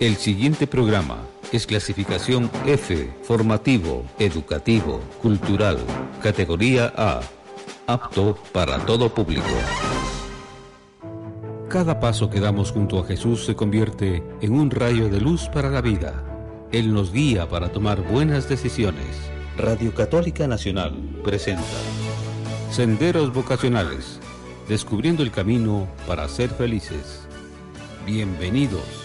El siguiente programa es clasificación F, formativo, educativo, cultural, categoría A, apto para todo público. Cada paso que damos junto a Jesús se convierte en un rayo de luz para la vida. Él nos guía para tomar buenas decisiones. Radio Católica Nacional presenta Senderos Vocacionales, descubriendo el camino para ser felices. Bienvenidos.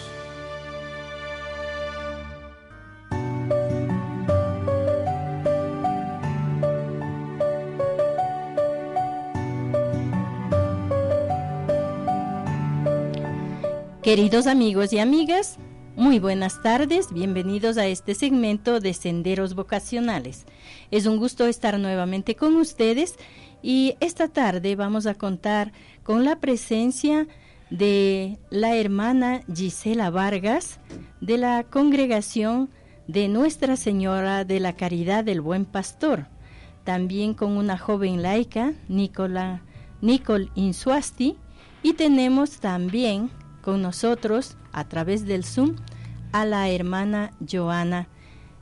Queridos amigos y amigas, muy buenas tardes, bienvenidos a este segmento de Senderos Vocacionales. Es un gusto estar nuevamente con ustedes y esta tarde vamos a contar con la presencia de la hermana Gisela Vargas de la congregación de Nuestra Señora de la Caridad del Buen Pastor, también con una joven laica, Nicola, Nicole Insuasti, y tenemos también con nosotros a través del Zoom a la hermana Joana.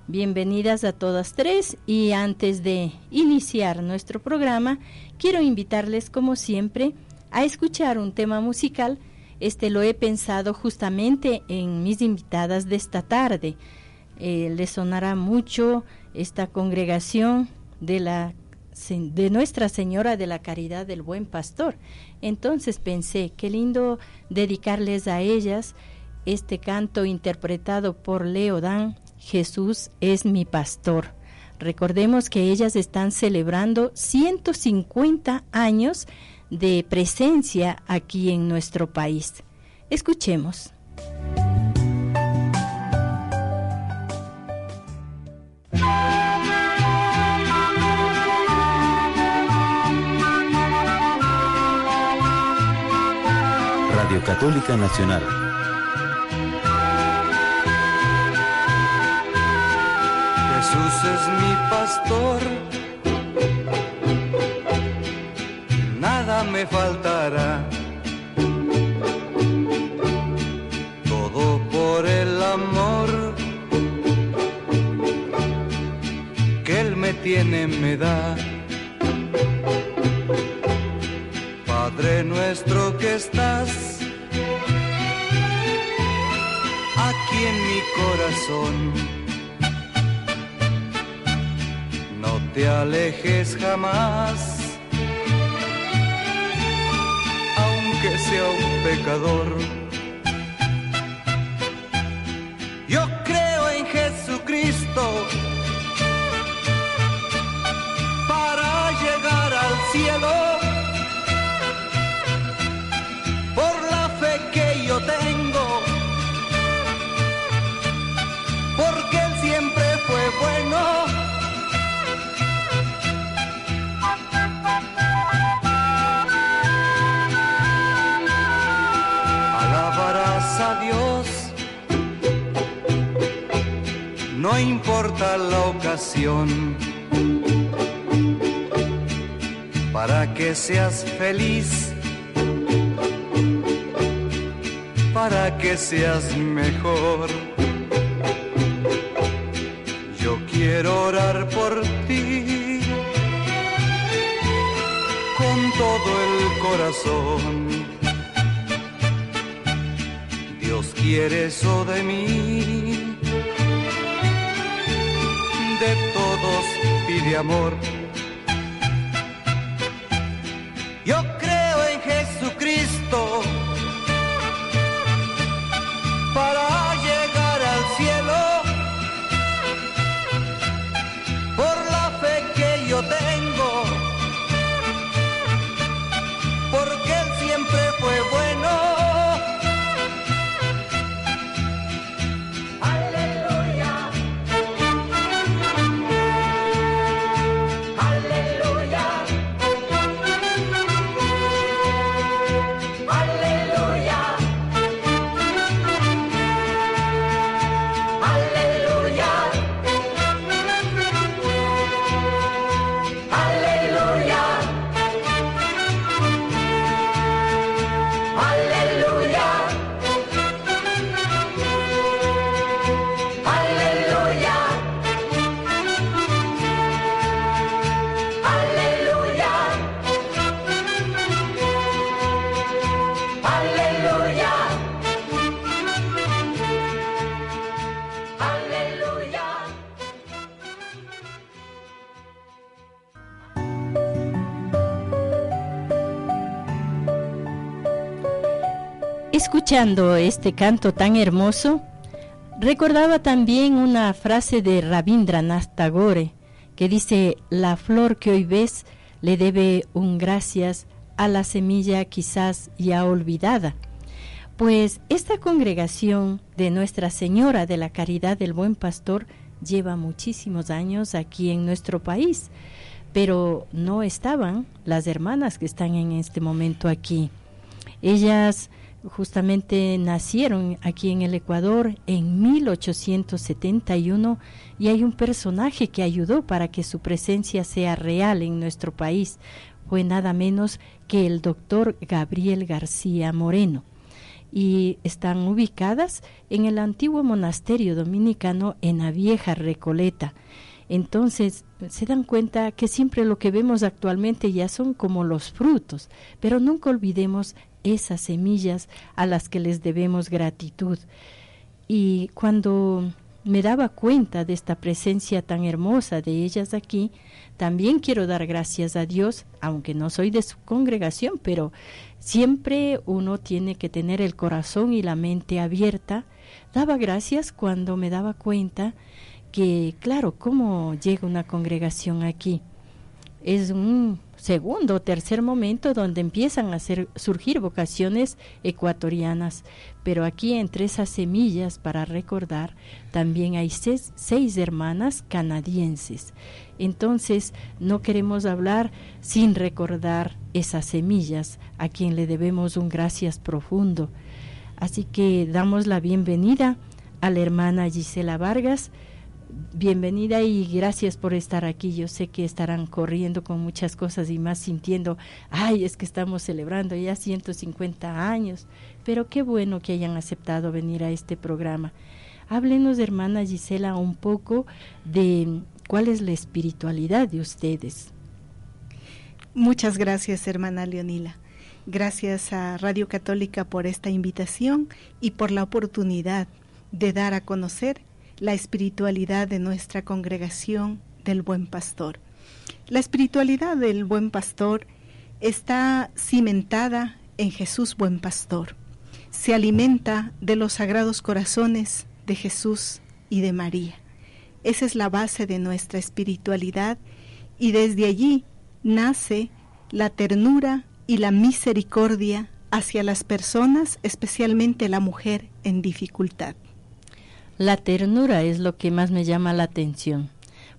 Bienvenidas a todas tres y antes de iniciar nuestro programa, quiero invitarles como siempre a escuchar un tema musical. Este lo he pensado justamente en mis invitadas de esta tarde. Eh, les sonará mucho esta congregación de la de Nuestra Señora de la Caridad del Buen Pastor. Entonces pensé, qué lindo dedicarles a ellas este canto interpretado por Leo Dan, Jesús es mi pastor. Recordemos que ellas están celebrando 150 años de presencia aquí en nuestro país. Escuchemos. Católica Nacional. Jesús es mi pastor, nada me faltará. Todo por el amor que Él me tiene, me da. Padre nuestro que estás corazón. No te alejes jamás, aunque sea un pecador. Yo creo en Jesucristo la ocasión, para que seas feliz. Para que seas mejor quiero orar por ti con todo el corazón. Dios quiere eso de mí, pide amor. Escuchando este canto tan hermoso, recordaba también una frase de Rabindranath Tagore que dice, la flor que hoy ves le debe un gracias a la semilla quizás ya olvidada. Pues esta congregación de Nuestra Señora de la Caridad del Buen Pastor lleva muchísimos años aquí en nuestro país, pero no estaban las hermanas que están en este momento aquí. Ellas justamente nacieron aquí en el Ecuador en 1871 y hay un personaje que ayudó para que su presencia sea real en nuestro país. Fue nada menos que el doctor Gabriel García Moreno y están ubicadas en el antiguo monasterio dominicano en la vieja Recoleta. Entonces se dan cuenta que siempre lo que vemos actualmente ya son como los frutos, pero nunca olvidemos esas semillas a las que les debemos gratitud. Y cuando me daba cuenta de esta presencia tan hermosa de ellas aquí, también quiero dar gracias a Dios, aunque no soy de su congregación, pero siempre uno tiene que tener el corazón y la mente abierta. Daba gracias cuando me daba cuenta que, claro, ¿cómo llega una congregación aquí? Es un segundo o tercer momento donde empiezan a surgir vocaciones ecuatorianas. Pero aquí entre esas semillas, para recordar, también hay seis, hermanas canadienses. Entonces, no queremos hablar sin recordar esas semillas a quien le debemos un gracias profundo. Así que damos la bienvenida a la hermana Gisela Vargas, bienvenida y gracias por estar aquí. Yo sé que estarán corriendo con muchas cosas y más sintiendo, ay, es que estamos celebrando ya 150 años, pero qué bueno que hayan aceptado venir a este programa. Háblenos, hermana Gisela, un poco de cuál es la espiritualidad de ustedes. Muchas gracias, hermana Leonila. Gracias a Radio Católica por esta invitación y por la oportunidad de dar a conocer la espiritualidad de nuestra congregación del Buen Pastor. La espiritualidad del Buen Pastor está cimentada en Jesús Buen Pastor. Se alimenta de los sagrados corazones de Jesús y de María. Esa es la base de nuestra espiritualidad y desde allí nace la ternura y la misericordia hacia las personas, especialmente la mujer en dificultad. La ternura es lo que más me llama la atención,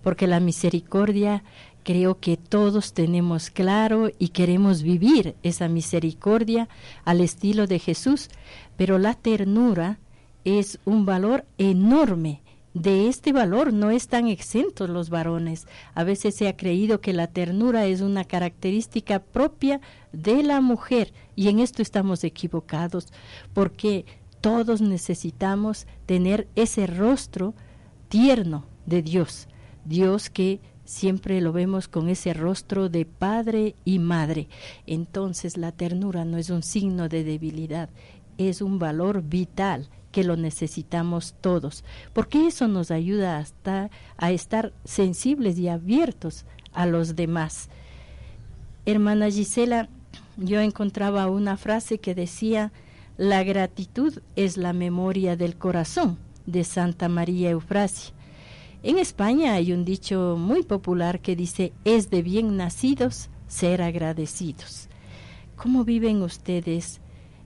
porque la misericordia creo que todos tenemos claro y queremos vivir esa misericordia al estilo de Jesús, pero la ternura es un valor enorme. De este valor no están exentos los varones. A veces se ha creído que la ternura es una característica propia de la mujer y en esto estamos equivocados, porque todos necesitamos tener ese rostro tierno de Dios, Dios que siempre lo vemos con ese rostro de padre y madre. Entonces la ternura no es un signo de debilidad, es un valor vital que lo necesitamos todos, porque eso nos ayuda hasta a estar sensibles y abiertos a los demás. Hermana Gisela, yo encontraba una frase que decía, la gratitud es la memoria del corazón de Santa María Eufrasia. En España hay un dicho muy popular que dice, es de bien nacidos ser agradecidos. ¿Cómo viven ustedes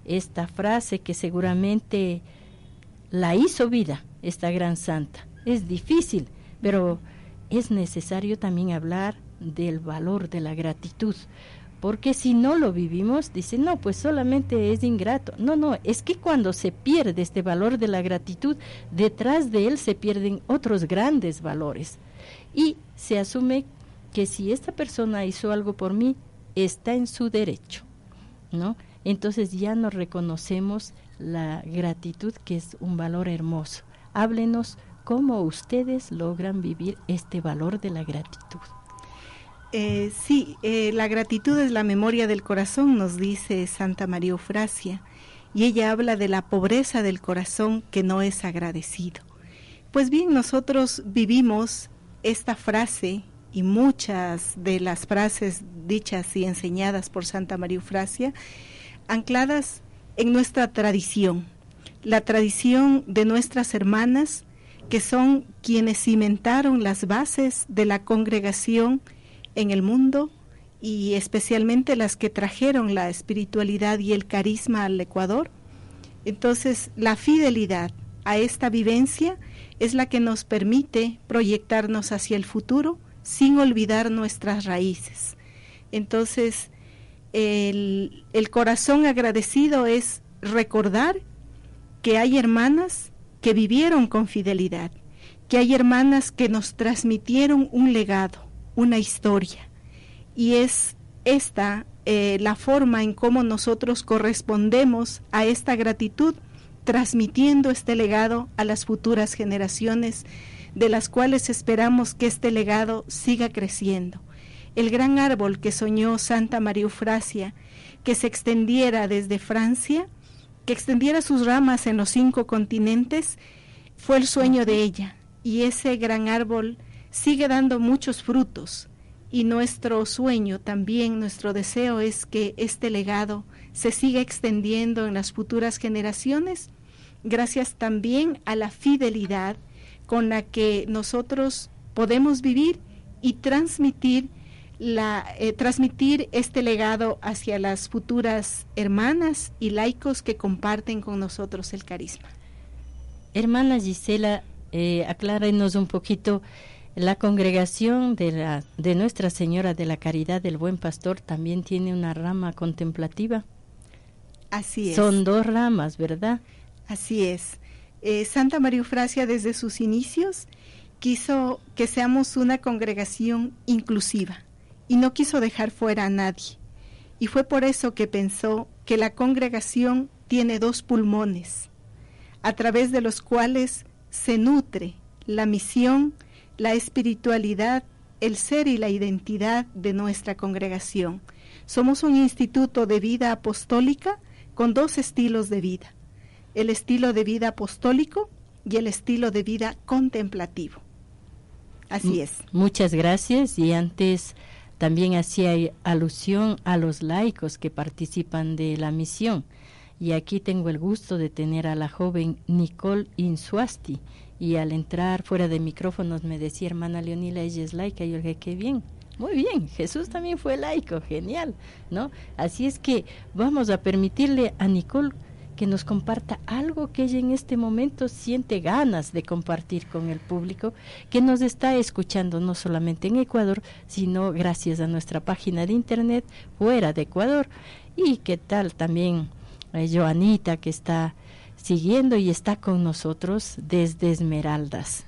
esta frase que seguramente la hizo vida esta gran santa? Es difícil, pero es necesario también hablar del valor de la gratitud, porque si no lo vivimos, dice, no, pues solamente es ingrato. No, no, es que cuando se pierde este valor de la gratitud, detrás de él se pierden otros grandes valores. Y se asume que si esta persona hizo algo por mí, está en su derecho, ¿no? Entonces ya no reconocemos la gratitud, que es un valor hermoso. Háblenos cómo ustedes logran vivir este valor de la gratitud. Eh, sí, eh, la gratitud es la memoria del corazón, nos dice Santa María Eufrasia, y ella habla de la pobreza del corazón que no es agradecido. Pues bien, nosotros vivimos esta frase y muchas de las frases dichas y enseñadas por Santa María Eufrasia, ancladas en nuestra tradición, la tradición de nuestras hermanas, que son quienes cimentaron las bases de la congregación en el mundo y especialmente las que trajeron la espiritualidad y el carisma al Ecuador. Entonces, la fidelidad a esta vivencia es la que nos permite proyectarnos hacia el futuro sin olvidar nuestras raíces. Entonces, el, el corazón agradecido es recordar que hay hermanas que vivieron con fidelidad, que hay hermanas que nos transmitieron un legado, una historia, y es esta eh, la forma en cómo nosotros correspondemos a esta gratitud, transmitiendo este legado a las futuras generaciones, de las cuales esperamos que este legado siga creciendo. El gran árbol que soñó Santa María Eufrasia, que se extendiera desde Francia, que extendiera sus ramas en los cinco continentes, fue el sueño de ella, y ese gran árbol sigue dando muchos frutos y nuestro sueño también, nuestro deseo es que este legado se siga extendiendo en las futuras generaciones, gracias también a la fidelidad con la que nosotros podemos vivir y transmitir la, eh, transmitir este legado hacia las futuras hermanas y laicos que comparten con nosotros el carisma. Hermana Gisela, eh, aclárenos un poquito la congregación de, la, de Nuestra Señora de la Caridad del Buen Pastor también tiene una rama contemplativa. Así es. Son dos ramas, ¿verdad? Así es. Eh, Santa María Eufrasia desde sus inicios quiso que seamos una congregación inclusiva y no quiso dejar fuera a nadie. Y fue por eso que pensó que la congregación tiene dos pulmones, a través de los cuales se nutre la misión la espiritualidad, el ser y la identidad de nuestra congregación. Somos un instituto de vida apostólica con dos estilos de vida, el estilo de vida apostólico y el estilo de vida contemplativo. Así es. Muchas gracias y antes también hacía alusión a los laicos que participan de la misión. Y aquí tengo el gusto de tener a la joven Nicole Insuasti y al entrar fuera de micrófonos me decía, hermana Leonila, ella es laica. Y yo dije, qué bien. Muy bien, Jesús también fue laico, genial, ¿no? Así es que vamos a permitirle a Nicole que nos comparta algo que ella en este momento siente ganas de compartir con el público que nos está escuchando no solamente en Ecuador, sino gracias a nuestra página de internet fuera de Ecuador. Y qué tal también a Joanita que está siguiendo y está con nosotros desde Esmeraldas.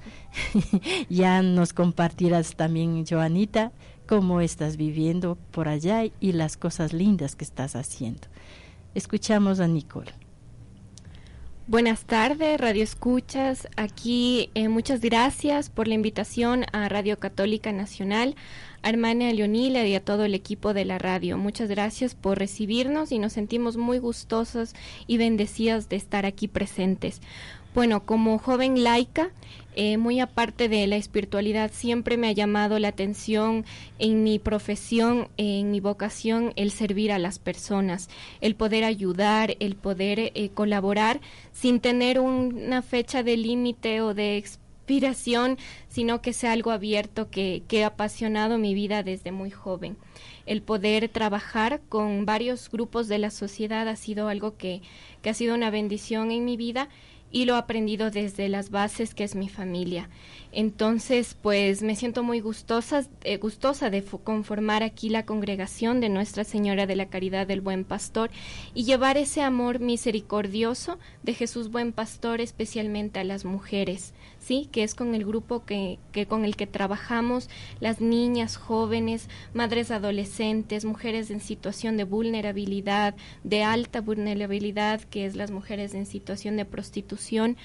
ya nos compartirás también, Joanita, cómo estás viviendo por allá y las cosas lindas que estás haciendo. Escuchamos a Nicole. Buenas tardes, Radio Escuchas. Aquí eh, muchas gracias por la invitación a Radio Católica Nacional a hermana Leonila y a todo el equipo de la radio. Muchas gracias por recibirnos y nos sentimos muy gustosos y bendecidas de estar aquí presentes. Bueno, como joven laica, eh, muy aparte de la espiritualidad, siempre me ha llamado la atención en mi profesión, en mi vocación, el servir a las personas, el poder ayudar, el poder eh, colaborar sin tener una fecha de límite o de inspiración, sino que sea algo abierto que, que ha apasionado mi vida desde muy joven. El poder trabajar con varios grupos de la sociedad ha sido algo que, que ha sido una bendición en mi vida y lo he aprendido desde las bases que es mi familia. Entonces, pues me siento muy gustosa, eh, gustosa de conformar aquí la congregación de Nuestra Señora de la Caridad del Buen Pastor y llevar ese amor misericordioso de Jesús Buen Pastor especialmente a las mujeres, sí, que es con el grupo que, que con el que trabajamos, las niñas, jóvenes, madres adolescentes, mujeres en situación de vulnerabilidad, de alta vulnerabilidad, que es las mujeres en situación de prostitución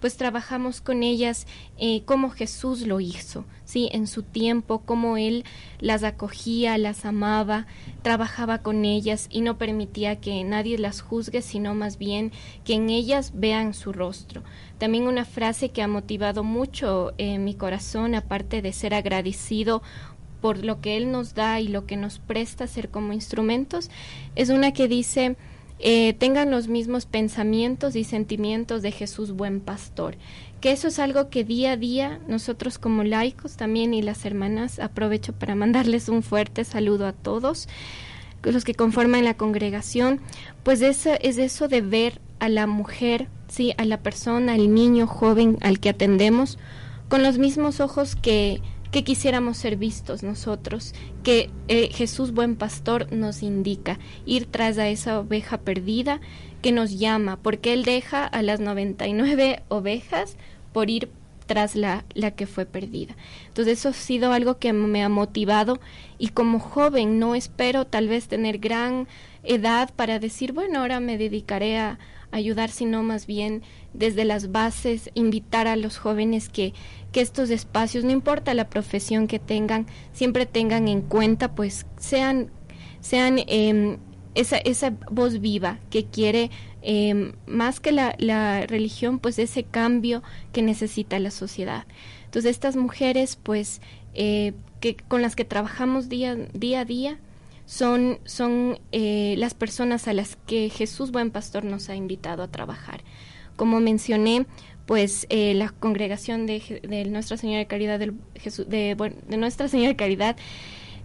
pues trabajamos con ellas eh, como Jesús lo hizo, ¿sí? En su tiempo, como Él las acogía, las amaba, trabajaba con ellas y no permitía que nadie las juzgue, sino más bien que en ellas vean su rostro. También una frase que ha motivado mucho en mi corazón, aparte de ser agradecido por lo que Él nos da y lo que nos presta ser como instrumentos, es una que dice, eh, tengan los mismos pensamientos y sentimientos de Jesús buen pastor. Que eso es algo que día a día nosotros como laicos también y las hermanas aprovecho para mandarles un fuerte saludo a todos los que conforman la congregación, pues eso, es eso de ver a la mujer, sí, a la persona, al niño joven al que atendemos con los mismos ojos que que quisiéramos ser vistos nosotros, que eh, Jesús buen pastor nos indica, ir tras a esa oveja perdida que nos llama, porque Él deja a las 99 ovejas por ir tras la, la que fue perdida. Entonces eso ha sido algo que me ha motivado y como joven no espero tal vez tener gran edad para decir, bueno, ahora me dedicaré a ayudar, sino más bien desde las bases invitar a los jóvenes que que estos espacios, no importa la profesión que tengan, siempre tengan en cuenta, pues sean, sean em, esa, esa voz viva que quiere em, más que la, la, religión, pues ese cambio que necesita la sociedad. Entonces estas mujeres, pues, eh, que, con las que trabajamos día, día a día, son, son eh, las personas a las que Jesús Buen Pastor nos ha invitado a trabajar. Como mencioné, pues eh, la congregación de, Nuestra Señora de Caridad del de, Nuestra Señora de Caridad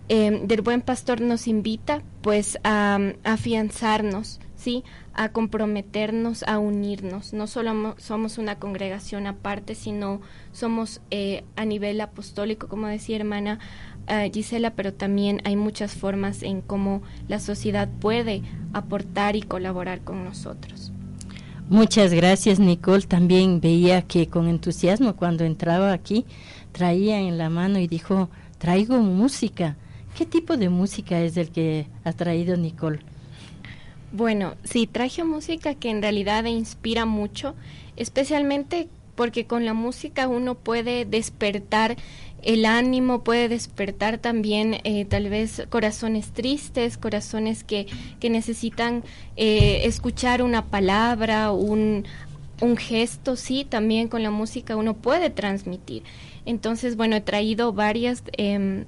em, del Buen Pastor nos invita pues a, afianzarnos, sí, a comprometernos, a unirnos. No solo somos una congregación aparte, sino somos eh, a nivel apostólico, como decía hermana eh, Gisela, pero también hay muchas formas en cómo la sociedad puede aportar y colaborar con nosotros. Muchas gracias, Nicole. También veía que con entusiasmo cuando entraba aquí traía en la mano y dijo, traigo música. ¿Qué tipo de música es el que ha traído Nicole? Bueno, sí, traje música que en realidad inspira mucho, especialmente porque con la música uno puede despertar el ánimo puede despertar también eh, tal vez corazones tristes, corazones que, que necesitan eh, escuchar una palabra, un, un gesto, sí, también con la música uno puede transmitir. Entonces, bueno, he traído varias em,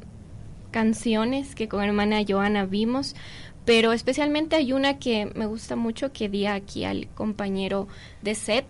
canciones que con hermana Joana vimos, pero especialmente hay una que me gusta mucho que di aquí al compañero de set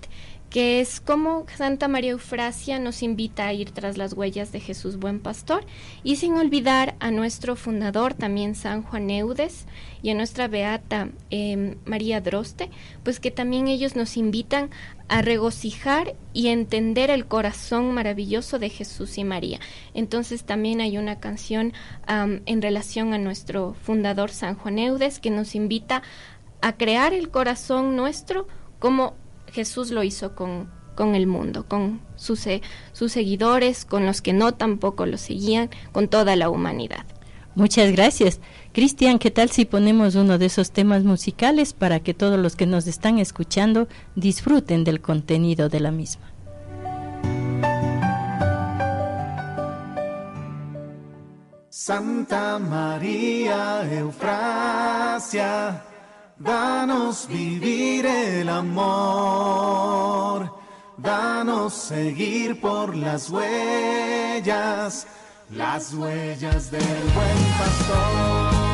que es como Santa María Eufrasia nos invita a ir tras las huellas de Jesús Buen Pastor y sin olvidar a nuestro fundador también San Juan Eudes y a nuestra beata em, María Droste, pues que también ellos nos invitan a regocijar y entender el corazón maravilloso de Jesús y María. Entonces también hay una canción en relación a nuestro fundador San Juan Eudes que nos invita a crear el corazón nuestro como Jesús lo hizo con, con el mundo, con sus, sus seguidores, con los que no tampoco lo seguían, con toda la humanidad. Muchas gracias. Cristian, ¿qué tal si ponemos uno de esos temas musicales para que todos los que nos están escuchando disfruten del contenido de la misma? Santa María Eufrasia Danos vivir el amor, danos seguir por las huellas, las huellas del buen pastor.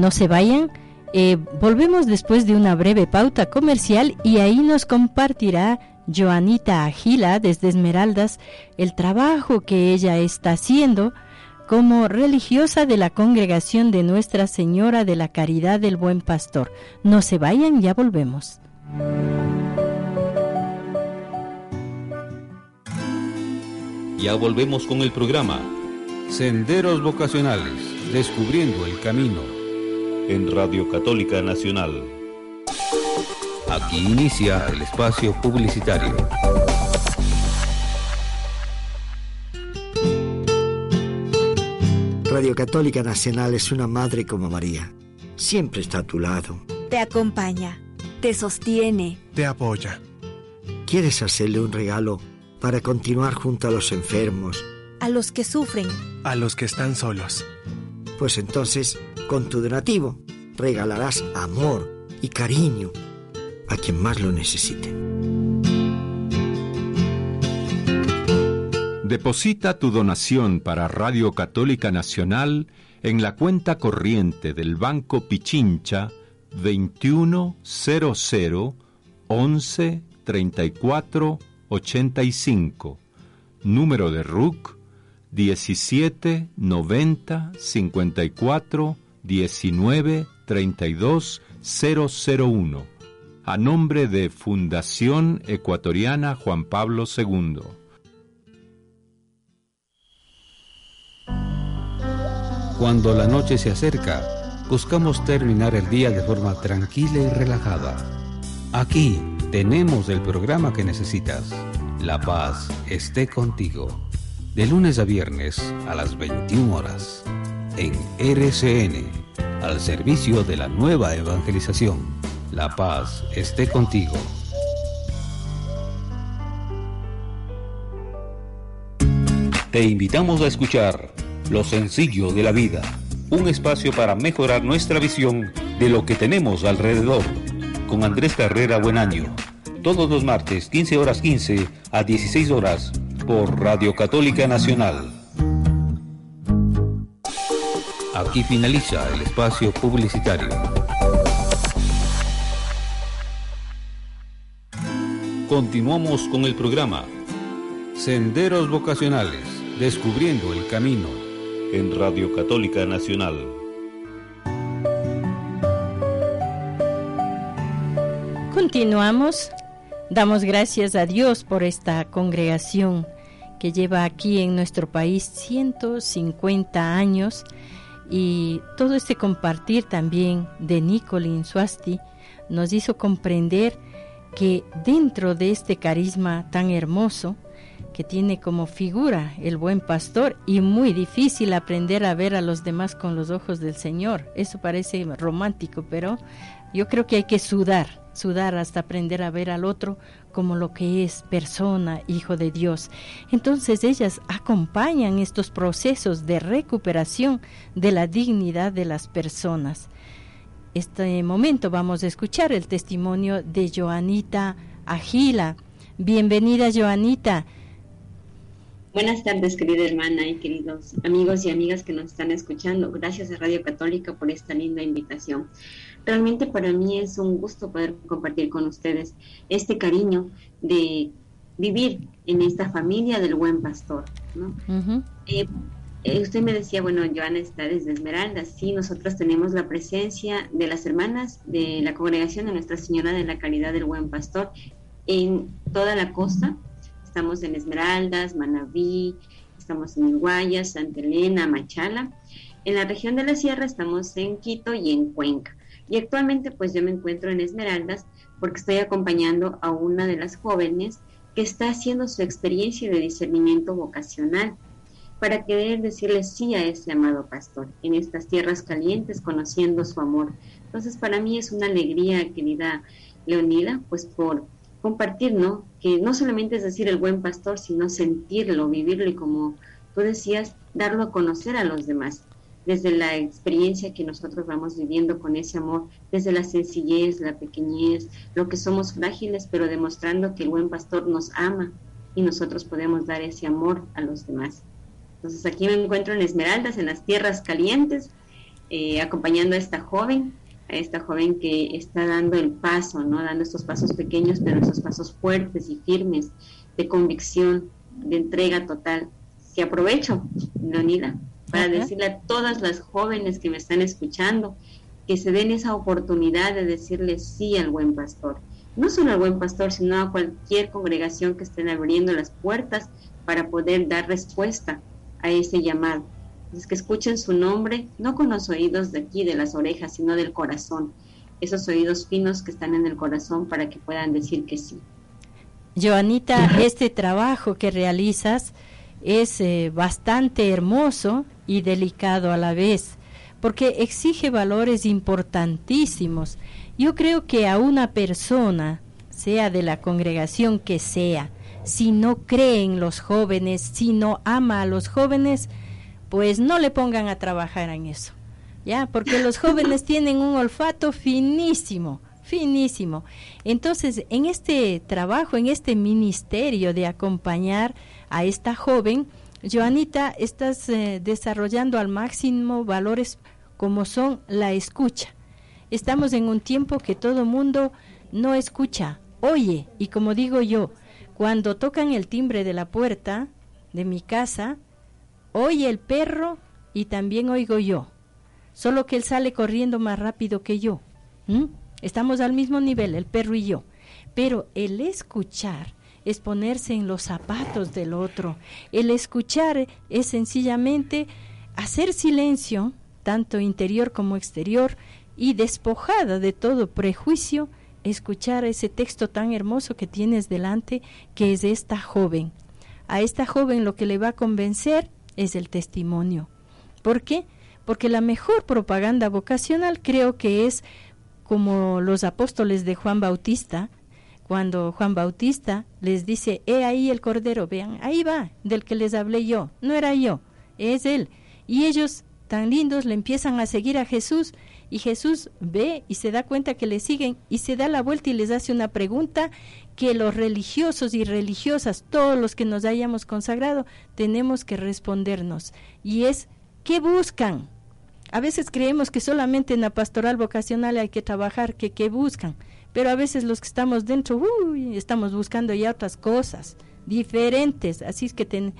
No se vayan. Eh, volvemos después de una breve pauta comercial y ahí nos compartirá Joanita Agila desde Esmeraldas el trabajo que ella está haciendo como religiosa de la congregación de Nuestra Señora de la Caridad del Buen Pastor. No se vayan, ya volvemos. Ya volvemos con el programa Senderos Vocacionales, descubriendo el camino en Radio Católica Nacional. Aquí inicia el espacio publicitario. Radio Católica Nacional es una madre como María. Siempre está a tu lado. Te acompaña, te sostiene, te apoya. ¿Quieres hacerle un regalo para continuar junto a los enfermos? A los que sufren. A los que están solos. Pues entonces con tu donativo regalarás amor y cariño a quien más lo necesite. Deposita tu donación para Radio Católica Nacional en la cuenta corriente del Banco Pichincha 2100 11 34 85, número de RUC 17 90 54 19 32 001 a nombre de Fundación Ecuatoriana Juan Pablo II. Cuando la noche se acerca, buscamos terminar el día de forma tranquila y relajada. Aquí tenemos el programa que necesitas. La paz esté contigo de lunes a viernes a las 21 horas en RCN, al servicio de la nueva evangelización. La paz esté contigo. Te invitamos a escuchar Lo sencillo de la vida, un espacio para mejorar nuestra visión de lo que tenemos alrededor, con Andrés Carrera Buenaño, todos los martes 15 horas 15 a 16 horas por Radio Católica Nacional. Aquí finaliza el espacio publicitario. Continuamos con el programa Senderos Vocacionales, descubriendo el camino en Radio Católica Nacional. Continuamos. Damos gracias a Dios por esta congregación que lleva aquí en nuestro país 150 años y todo este compartir también de Nicolin Swasti nos hizo comprender que dentro de este carisma tan hermoso que tiene como figura el buen pastor y muy difícil aprender a ver a los demás con los ojos del Señor. Eso parece romántico, pero yo creo que hay que sudar sudar hasta aprender a ver al otro como lo que es persona, hijo de Dios. Entonces ellas acompañan estos procesos de recuperación de la dignidad de las personas. Este momento vamos a escuchar el testimonio de Joanita Agila. Bienvenida Joanita. Buenas tardes, querida hermana y queridos amigos y amigas que nos están escuchando. Gracias a Radio Católica por esta linda invitación. Realmente para mí es un gusto poder compartir con ustedes este cariño de vivir en esta familia del buen pastor. ¿no? Eh, eh, usted me decía, bueno, Joana está desde Esmeralda. Sí, nosotros tenemos la presencia de las hermanas de la congregación de Nuestra Señora de la Caridad del Buen Pastor en toda la costa. Estamos en Esmeraldas, Manabí, estamos en Iguayas, Santa Elena, Machala. En la región de la Sierra estamos en Quito y en Cuenca. Y actualmente pues yo me encuentro en Esmeraldas porque estoy acompañando a una de las jóvenes que está haciendo su experiencia de discernimiento vocacional para querer decirle sí a ese amado pastor en estas tierras calientes, conociendo su amor. Entonces, para mí es una alegría, querida Leonida, pues por compartir, ¿no? Que no solamente es decir el buen pastor, sino sentirlo, vivirlo y como tú decías, darlo a conocer a los demás desde la experiencia que nosotros vamos viviendo con ese amor, desde la sencillez, la pequeñez, lo que somos frágiles, pero demostrando que el buen pastor nos ama y nosotros podemos dar ese amor a los demás. Entonces aquí me encuentro en Esmeraldas, en las tierras calientes, eh, acompañando a esta joven, a esta joven que está dando el paso, ¿no? Dando estos pasos pequeños, pero esos pasos fuertes y firmes, de convicción, de entrega total. Que aprovecho, Leonida, para decirle a todas las jóvenes que me están escuchando que se den esa oportunidad de decirle sí al buen pastor. No solo al buen pastor, sino a cualquier congregación que estén abriendo las puertas para poder dar respuesta a ese llamado. Es que escuchen su nombre, no con los oídos de aquí, de las orejas, sino del corazón. Esos oídos finos que están en el corazón para que puedan decir que sí. Joanita, este trabajo que realizas es eh, bastante hermoso y delicado a la vez, porque exige valores importantísimos. Yo creo que a una persona, sea de la congregación que sea, si no cree en los jóvenes, si no ama a los jóvenes, pues no le pongan a trabajar en eso. ¿Ya? Porque los jóvenes tienen un olfato finísimo, finísimo. Entonces, en este trabajo, en este ministerio de acompañar a esta joven, Joanita, estás eh, desarrollando al máximo valores como son la escucha. Estamos en un tiempo que todo mundo no escucha, oye, y como digo yo, cuando tocan el timbre de la puerta de mi casa, oye el perro y también oigo yo, solo que él sale corriendo más rápido que yo. Estamos al mismo nivel, el perro y yo. Pero el escuchar es ponerse en los zapatos del otro. El escuchar es sencillamente hacer silencio, tanto interior como exterior, y despojada de todo prejuicio, escuchar ese texto tan hermoso que tienes delante, que es esta joven. A esta joven lo que le va a convencer es el testimonio. ¿Por qué? Porque la mejor propaganda vocacional creo que es como los apóstoles de Juan Bautista, cuando Juan Bautista les dice, he ahí el cordero, vean, ahí va, del que les hablé yo, no era yo, es él. Y ellos, tan lindos, le empiezan a seguir a Jesús y Jesús ve y se da cuenta que le siguen y se da la vuelta y les hace una pregunta que los religiosos y religiosas, todos los que nos hayamos consagrado, tenemos que respondernos. Y es, ¿qué buscan? A veces creemos que solamente en la pastoral vocacional hay que trabajar, que qué buscan pero a veces los que estamos dentro, estamos buscando ya otras cosas diferentes, así es que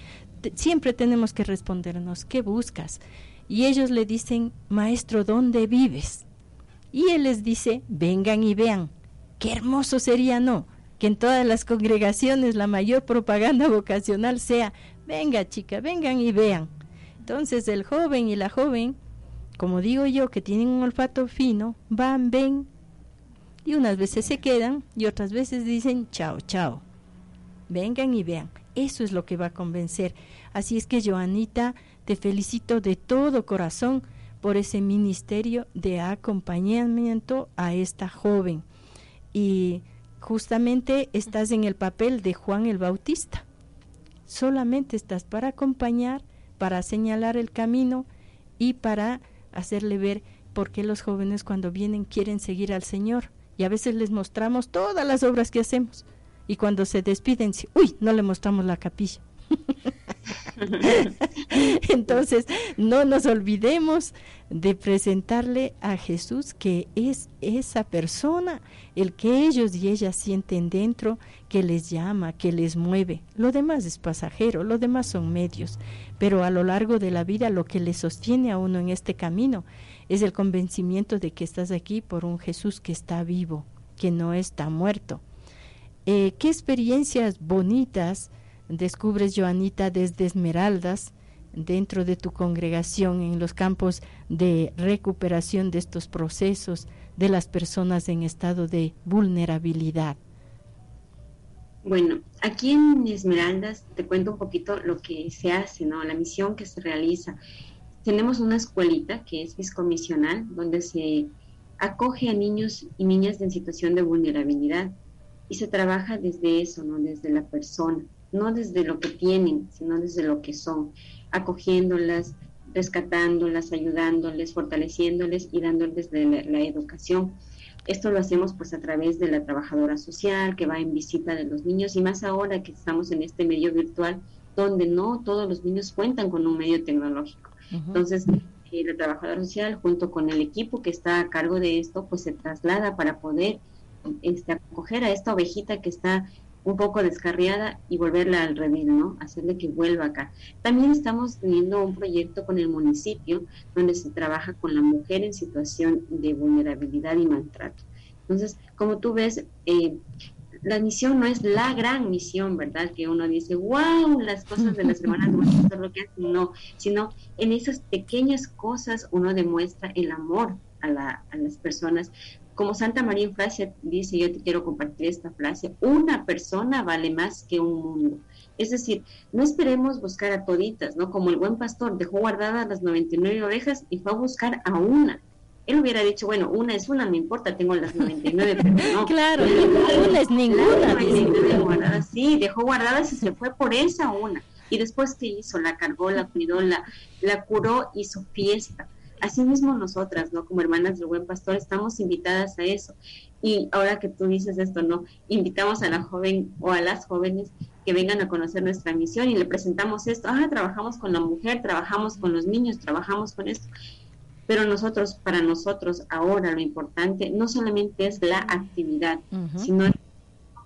siempre tenemos que respondernos, ¿qué buscas? Y ellos le dicen, maestro, ¿dónde vives? Y él les dice, vengan y vean, qué hermoso sería, ¿no? Que en todas las congregaciones la mayor propaganda vocacional sea, venga chica, vengan y vean. Entonces el joven y la joven, como digo yo, que tienen un olfato fino, van, ven, y unas veces se quedan y otras veces dicen chao, chao. Vengan y vean. Eso es lo que va a convencer. Así es que, Joanita, te felicito de todo corazón por ese ministerio de acompañamiento a esta joven. y justamente estás en el papel de Juan el Bautista. Solamente estás para acompañar, para señalar el camino y para hacerle ver por qué los jóvenes cuando vienen quieren seguir al Señor. Y a veces les mostramos todas las obras que hacemos. Y cuando se despiden, uy, no le mostramos la capilla. Entonces, no nos olvidemos de presentarle a Jesús que es esa persona, el que ellos y ellas sienten dentro, que les llama, que les mueve. Lo demás es pasajero, lo demás son medios, pero a lo largo de la vida lo que le sostiene a uno en este camino es el convencimiento de que estás aquí por un Jesús que está vivo, que no está muerto. Eh, ¿Qué experiencias bonitas descubres, Joanita, desde Esmeraldas, dentro de tu congregación, en los campos de recuperación de estos procesos de las personas en estado de vulnerabilidad? Bueno, aquí en Esmeraldas te cuento un poquito lo que se hace, ¿no? La misión que se realiza. Tenemos una escuelita que es fiscomisional, donde se acoge a niños y niñas en situación de vulnerabilidad y se trabaja desde eso, ¿no? Desde la persona no desde lo que tienen, sino desde lo que son, acogiéndolas, rescatándolas, ayudándoles, fortaleciéndoles y dándoles la, educación. Esto lo hacemos pues a través de la trabajadora social que va en visita de los niños y más ahora que estamos en este medio virtual donde no todos los niños cuentan con un medio tecnológico. Entonces, eh, la trabajadora social junto con el equipo que está a cargo de esto pues se traslada para poder este, acoger a esta ovejita que está un poco descarriada y volverla al redil, ¿no? Hacerle que vuelva acá. También estamos teniendo un proyecto con el municipio donde se trabaja con la mujer en situación de vulnerabilidad y maltrato. Entonces, como tú ves, eh, la misión no es la gran misión, ¿verdad? Que uno dice, wow, las cosas de las hermanas lo que hacen, no, sino en esas pequeñas cosas uno demuestra el amor a, la, a las personas, como Santa María Eufrasia dice, yo te quiero compartir esta frase, una persona vale más que un mundo. Es decir, no esperemos buscar a toditas, ¿no? Como el buen pastor dejó guardadas las 99 ovejas y fue a buscar a una. Él hubiera dicho, bueno, una es una, no importa, tengo las 99, pero no. claro, una es ninguna. sí, dejó guardadas y se fue por esa una. Y después, ¿qué hizo? La cargó, la cuidó, la, la curó, hizo fiesta Asimismo nosotras, ¿no? Como hermanas del buen pastor, estamos invitadas a eso. Y ahora que tú dices esto, ¿no? Invitamos a la joven o a las jóvenes que vengan a conocer nuestra misión y le presentamos esto. Ah, trabajamos con la mujer, trabajamos con los niños, trabajamos con esto. Pero nosotros, para nosotros, ahora lo importante no solamente es la actividad, sino el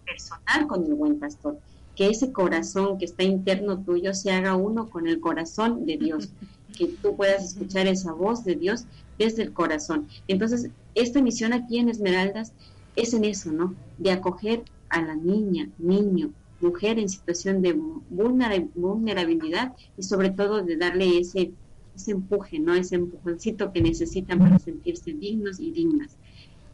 personal con el buen pastor. Que ese corazón que está interno tuyo se haga uno con el corazón de Dios. que tú puedas escuchar esa voz de Dios desde el corazón. Entonces, esta misión aquí en Esmeraldas es en eso, ¿no? De acoger a la niña, niño, mujer en situación de vulnerabilidad y sobre todo de darle ese, ese empuje, ¿no? Ese empujoncito que necesitan para sentirse dignos y dignas.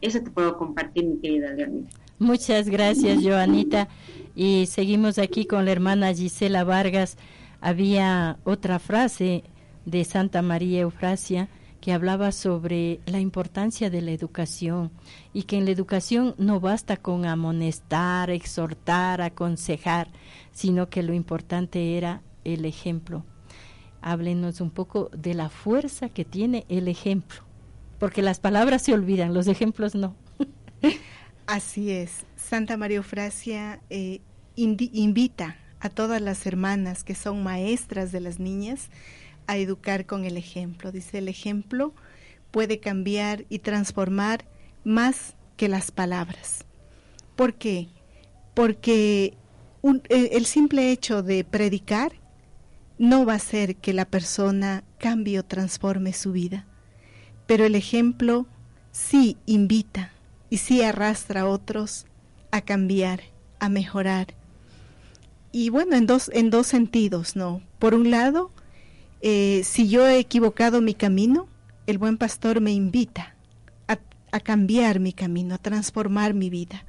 Eso te puedo compartir, mi querida Leonida. Muchas gracias, Joanita. Y seguimos aquí con la hermana Gisela Vargas. Había otra frase de Santa María Eufrasia que hablaba sobre la importancia de la educación y que en la educación no basta con amonestar, exhortar, aconsejar, sino que lo importante era el ejemplo. Háblenos un poco de la fuerza que tiene el ejemplo, porque las palabras se olvidan, los ejemplos no. Así es. Santa María Eufrasia eh, invita a todas las hermanas que son maestras de las niñas a educar con el ejemplo. Dice, el ejemplo puede cambiar y transformar más que las palabras. ¿Por qué? Porque el simple hecho de predicar no va a hacer que la persona cambie o transforme su vida, pero el ejemplo sí invita y sí arrastra a otros a cambiar, a mejorar. Y bueno, en dos, en dos sentidos, ¿no? Por un lado, eh, si yo he equivocado mi camino, el buen pastor me invita a cambiar mi camino, a transformar mi vida.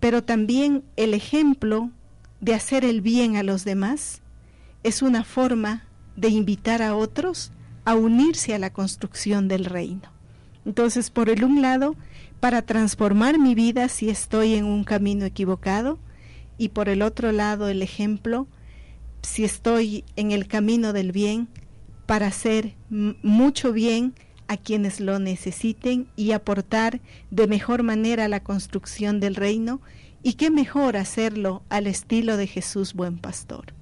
Pero también el ejemplo de hacer el bien a los demás es una forma de invitar a otros a unirse a la construcción del reino. Entonces, por el un lado, para transformar mi vida si estoy en un camino equivocado y por el otro lado el ejemplo si estoy en el camino del bien para hacer mucho bien a quienes lo necesiten y aportar de mejor manera a la construcción del reino y qué mejor hacerlo al estilo de Jesús buen pastor.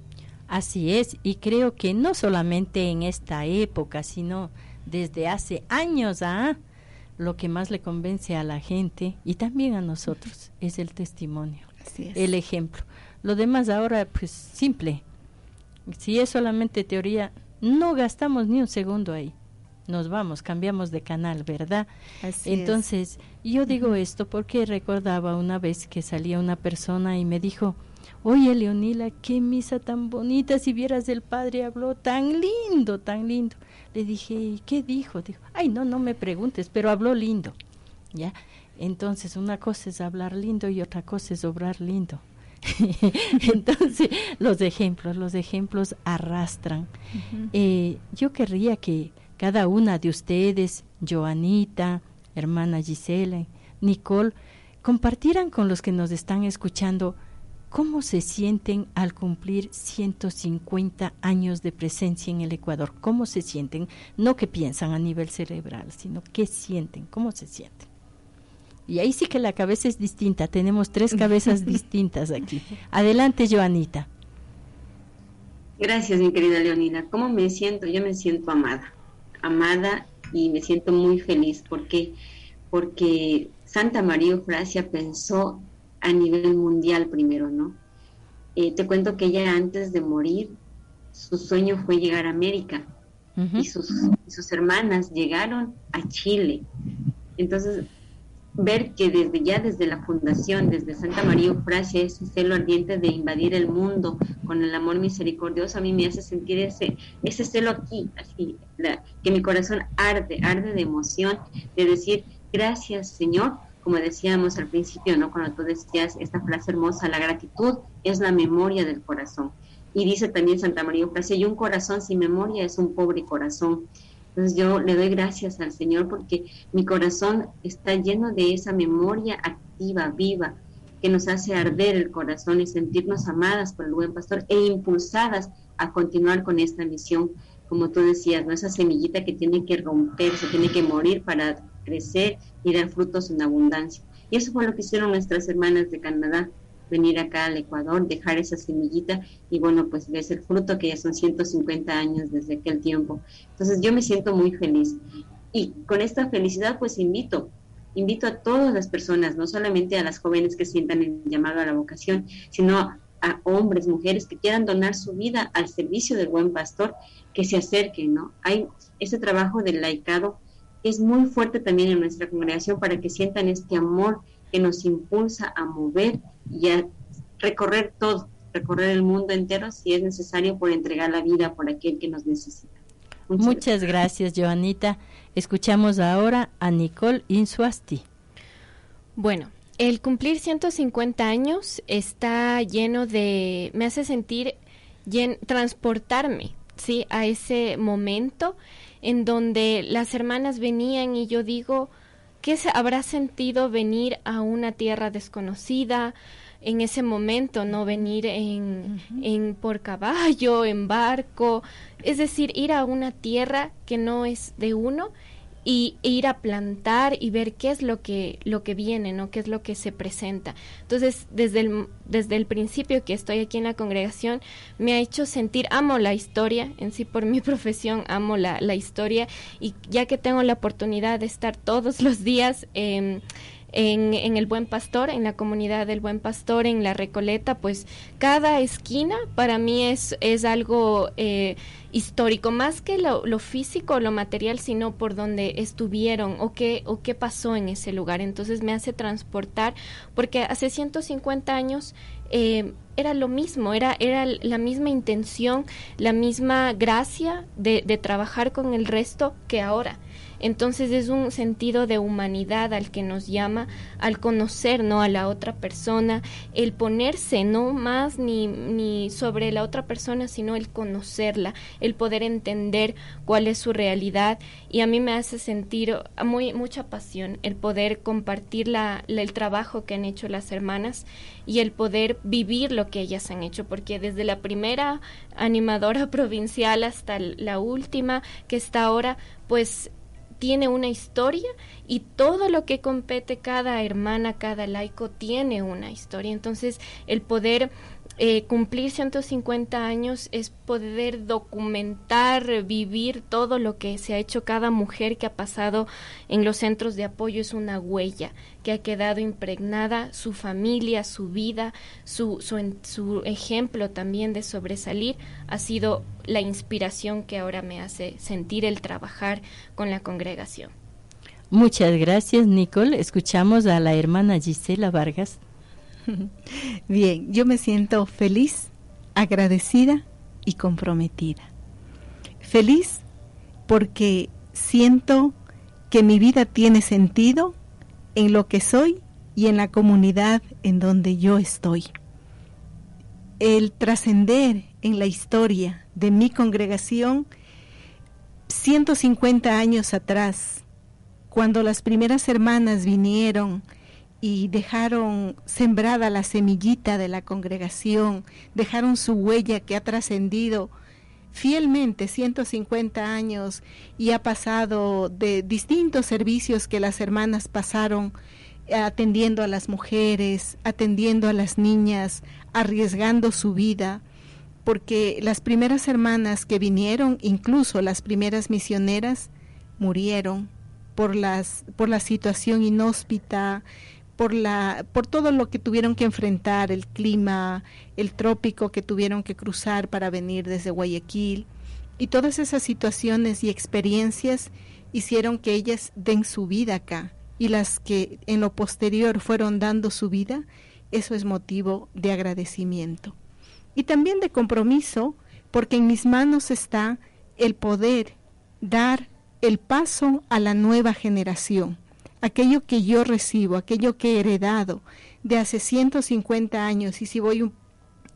Así es, y creo que no solamente en esta época, sino desde hace años, ¿ah? lo que más le convence a la gente y también a nosotros es el testimonio, el ejemplo. Lo demás ahora, pues simple. Si es solamente teoría, no gastamos ni un segundo ahí. Nos vamos, cambiamos de canal, ¿verdad? Entonces, yo digo esto porque recordaba una vez que salía una persona y me dijo, Oye, Leonila, qué misa tan bonita, si vieras el padre habló tan lindo, tan lindo. Le dije, ¿qué dijo? Dijo, ay, no, no me preguntes, pero habló lindo. ¿Ya? Entonces, una cosa es hablar lindo y otra cosa es obrar lindo. Entonces, los ejemplos, los ejemplos arrastran. Eh, yo querría que cada una de ustedes, Joanita, hermana Gisela, Nicole, compartieran con los que nos están escuchando ¿Cómo se sienten al cumplir 150 años de presencia en el Ecuador? ¿Cómo se sienten? No que piensan a nivel cerebral, sino qué sienten, cómo se sienten. Y ahí sí que la cabeza es distinta, tenemos tres cabezas distintas aquí. Adelante, Joanita. Gracias, mi querida Leonida. ¿Cómo me siento? Yo me siento amada, amada y me siento muy feliz. ¿Por qué? Porque Santa María Eufrasia pensó a nivel mundial primero, ¿no? Eh, te cuento que ella antes de morir, su sueño fue llegar a América y, sus, sus hermanas llegaron a Chile. Entonces, ver que desde ya desde la fundación, desde Santa María Eufrasia, ese celo ardiente de invadir el mundo con el amor misericordioso, a mí me hace sentir ese, ese celo aquí, así, que mi corazón arde, arde de emoción, de decir, gracias Señor, como decíamos al principio, ¿no? Cuando tú decías esta frase hermosa, la gratitud es la memoria del corazón. Y dice también Santa María Eufrasia, y un corazón sin memoria es un pobre corazón. Entonces yo le doy gracias al Señor porque mi corazón está lleno de esa memoria activa, viva, que nos hace arder el corazón y sentirnos amadas por el buen pastor e impulsadas a continuar con esta misión. Como tú decías, ¿no? esa semillita que tiene que romperse, tiene que morir para crecer y dar frutos en abundancia. Y eso fue lo que hicieron nuestras hermanas de Canadá, venir acá al Ecuador, dejar esa semillita y bueno, pues ves el fruto que ya son 150 años desde aquel tiempo. Entonces yo me siento muy feliz. Y con esta felicidad pues invito, invito a todas las personas, no solamente a las jóvenes que sientan el llamado a la vocación, sino a hombres, mujeres que quieran donar su vida al servicio del buen pastor, que se acerquen, ¿no? Hay ese trabajo del laicado es muy fuerte también en nuestra congregación para que sientan este amor que nos impulsa a mover y a recorrer todo, recorrer el mundo entero si es necesario por entregar la vida por aquel que nos necesita. Muchas, gracias. Joanita. Escuchamos ahora a Nicole Insuasti. Bueno, el cumplir 150 años está lleno de, me hace sentir, transportarme, ¿sí? A ese momento en donde las hermanas venían y yo digo, ¿qué se habrá sentido venir a una tierra desconocida? en ese momento, no venir en, en por caballo, en barco, es decir, ir a una tierra que no es de uno y ir a plantar y ver qué es lo que lo que viene, ¿no? qué es lo que se presenta. Entonces, desde el desde el principio que estoy aquí en la congregación me ha hecho sentir amo la historia, en sí por mi profesión amo la, la historia y ya que tengo la oportunidad de estar todos los días eh, en, en, el Buen Pastor, en la comunidad del Buen Pastor, en la Recoleta, pues cada esquina para mí es, es algo eh, histórico, más que lo, lo, físico, lo material, sino por donde estuvieron o qué, o qué pasó en ese lugar. Entonces me hace transportar, porque hace 150 años eh, era lo mismo, era, era la misma intención, la misma gracia de, de trabajar con el resto que ahora. Entonces es un sentido de humanidad al que nos llama, al conocer ¿no? a la otra persona, el ponerse no más ni, ni sobre la otra persona, sino el conocerla, el poder entender cuál es su realidad y a mí me hace sentir muy mucha pasión el poder compartir la, el trabajo que han hecho las hermanas y el poder vivir lo que ellas han hecho, porque desde la primera animadora provincial hasta la última que está ahora, pues tiene una historia y todo lo que compete cada hermana, cada laico tiene una historia. Entonces, el poder eh, cumplir 150 años es poder documentar, vivir todo lo que se ha hecho cada mujer que ha pasado en los centros de apoyo. Es una huella que ha quedado impregnada, su familia, su vida, su, su, su ejemplo también de sobresalir ha sido la inspiración que ahora me hace sentir el trabajar con la congregación. Muchas gracias, Nicole. Escuchamos a la hermana Gisela Vargas. Bien, yo me siento feliz, agradecida y comprometida. Feliz porque siento que mi vida tiene sentido en lo que soy y en la comunidad en donde yo estoy. El trascender en la historia de mi congregación 150 años atrás, cuando las primeras hermanas vinieron y dejaron sembrada la semillita de la congregación, dejaron su huella que ha trascendido fielmente 150 años y ha pasado de distintos servicios que las hermanas pasaron atendiendo a las mujeres, atendiendo a las niñas, arriesgando su vida, porque las primeras hermanas que vinieron, incluso las primeras misioneras, murieron por las por la situación inhóspita, por la por todo lo que tuvieron que enfrentar, el clima, el trópico que tuvieron que cruzar para venir desde Guayaquil. Y todas esas situaciones y experiencias hicieron que ellas den su vida acá. Y las que en lo posterior fueron dando su vida, eso es motivo de agradecimiento. Y también de compromiso porque en mis manos está el poder dar el paso a la nueva generación aquello que yo recibo, aquello que he heredado de hace 150 años, y si voy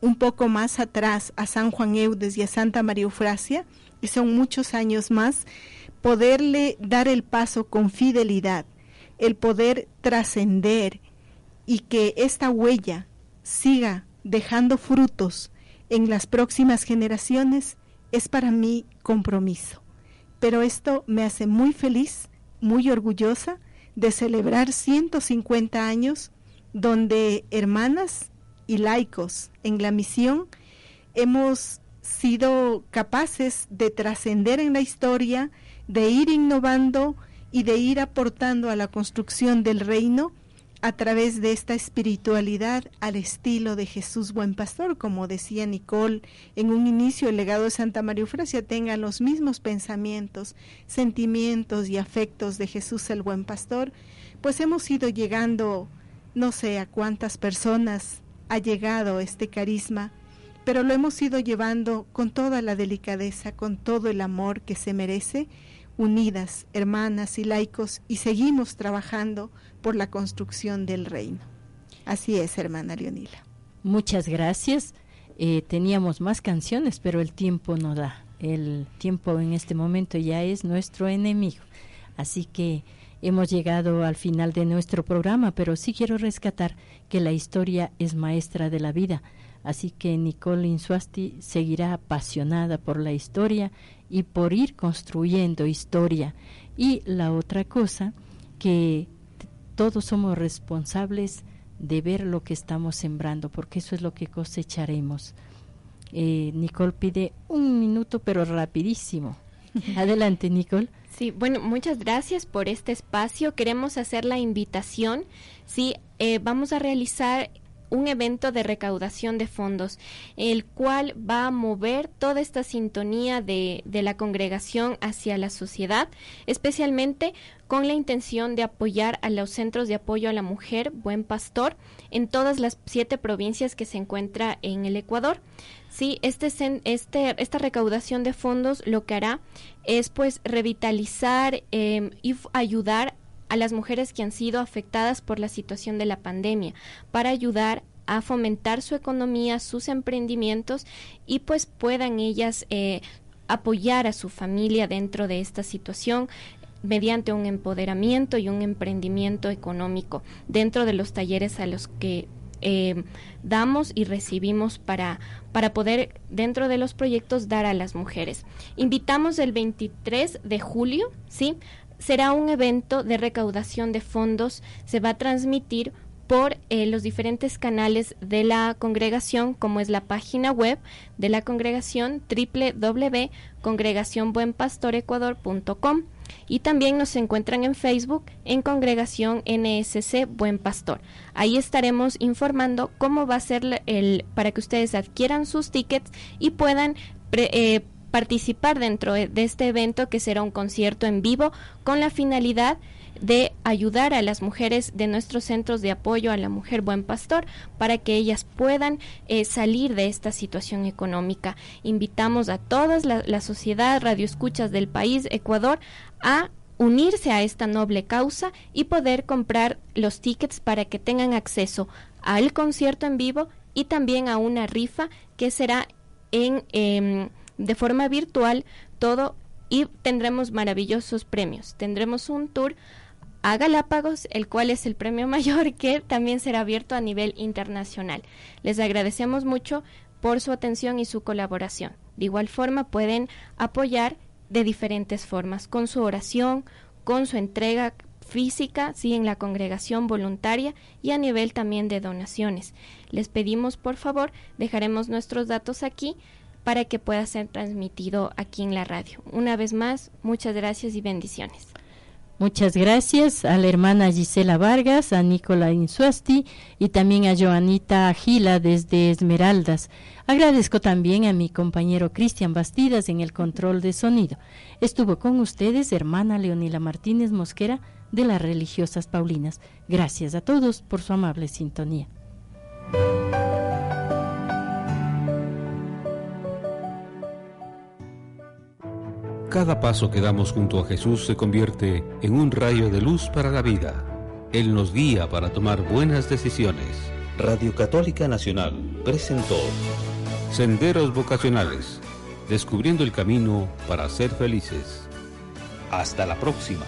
un, poco más atrás a San Juan Eudes y a Santa María Eufrasia, y son muchos años más, poderle dar el paso con fidelidad, el poder trascender y que esta huella siga dejando frutos en las próximas generaciones, es para mí compromiso. Pero esto me hace muy feliz, muy orgullosa de celebrar 150 años donde hermanas y laicos en la misión hemos sido capaces de trascender en la historia, de ir innovando y de ir aportando a la construcción del reino a través de esta espiritualidad al estilo de Jesús Buen Pastor, como decía Nicole en un inicio, el legado de Santa María Eufrasia tenga los mismos pensamientos, sentimientos y afectos de Jesús el Buen Pastor, pues hemos ido llegando, no sé a cuántas personas ha llegado este carisma, pero lo hemos ido llevando con toda la delicadeza, con todo el amor que se merece, unidas, hermanas y laicos, y seguimos trabajando por la construcción del reino. Así es, hermana Leonila. Muchas gracias. Eh, teníamos más canciones, pero el tiempo no da. El tiempo en este momento ya es nuestro enemigo. Así que hemos llegado al final de nuestro programa, pero sí quiero rescatar que la historia es maestra de la vida. Así que Nicole Insuasti seguirá apasionada por la historia y por ir construyendo historia. Y la otra cosa, que todos somos responsables de ver lo que estamos sembrando, porque eso es lo que cosecharemos. Eh, Nicole pide un minuto, pero rapidísimo. Adelante, Nicole. Sí, bueno, muchas gracias por este espacio. Queremos hacer la invitación. Sí, eh, vamos a realizar un evento de recaudación de fondos, el cual va a mover toda esta sintonía de, de, la congregación hacia la sociedad, especialmente con la intención de apoyar a los centros de apoyo a la mujer Buen Pastor en todas las siete provincias que se encuentra en el Ecuador. Sí, este, este, esta recaudación de fondos lo que hará es pues revitalizar eh, y ayudar a las mujeres que han sido afectadas por la situación de la pandemia, para ayudar a fomentar su economía, sus emprendimientos y pues puedan ellas eh, apoyar a su familia dentro de esta situación mediante un empoderamiento y un emprendimiento económico dentro de los talleres a los que eh, damos y recibimos para, para poder dentro de los proyectos dar a las mujeres. Invitamos el 23 de julio, ¿sí? Será un evento de recaudación de fondos, se va a transmitir por eh, los diferentes canales de la congregación, como es la página web de la congregación www.congregacionbuenpastorecuador.com y también nos encuentran en Facebook en Congregación NSC Buen Pastor. Ahí estaremos informando cómo va a ser el para que ustedes adquieran sus tickets y puedan eh, participar dentro de este evento que será un concierto en vivo con la finalidad de ayudar a las mujeres de nuestros centros de apoyo a la mujer buen pastor para que ellas puedan eh, salir de esta situación económica. Invitamos a toda la, la sociedad radioescuchas del país, Ecuador, a unirse a esta noble causa y poder comprar los tickets para que tengan acceso al concierto en vivo y también a una rifa que será en em, de forma virtual todo y tendremos maravillosos premios. Tendremos un tour a Galápagos, el cual es el premio mayor que también será abierto a nivel internacional. Les agradecemos mucho por su atención y su colaboración. De igual forma pueden apoyar de diferentes formas, con su oración, con su entrega física, sí, en la congregación voluntaria y a nivel también de donaciones. Les pedimos, por favor, dejaremos nuestros datos aquí para que pueda ser transmitido aquí en la radio. Una vez más, muchas gracias y bendiciones. Muchas gracias a la hermana Gisela Vargas, a Nicola Insuasti y también a Joanita Agila desde Esmeraldas. Agradezco también a mi compañero Cristian Bastidas en el control de sonido. Estuvo con ustedes hermana Leonila Martínez Mosquera de las Religiosas Paulinas. Gracias a todos por su amable sintonía. Cada paso que damos junto a Jesús se convierte en un rayo de luz para la vida. Él nos guía para tomar buenas decisiones. Radio Católica Nacional presentó Senderos Vocacionales, descubriendo el camino para ser felices. Hasta la próxima.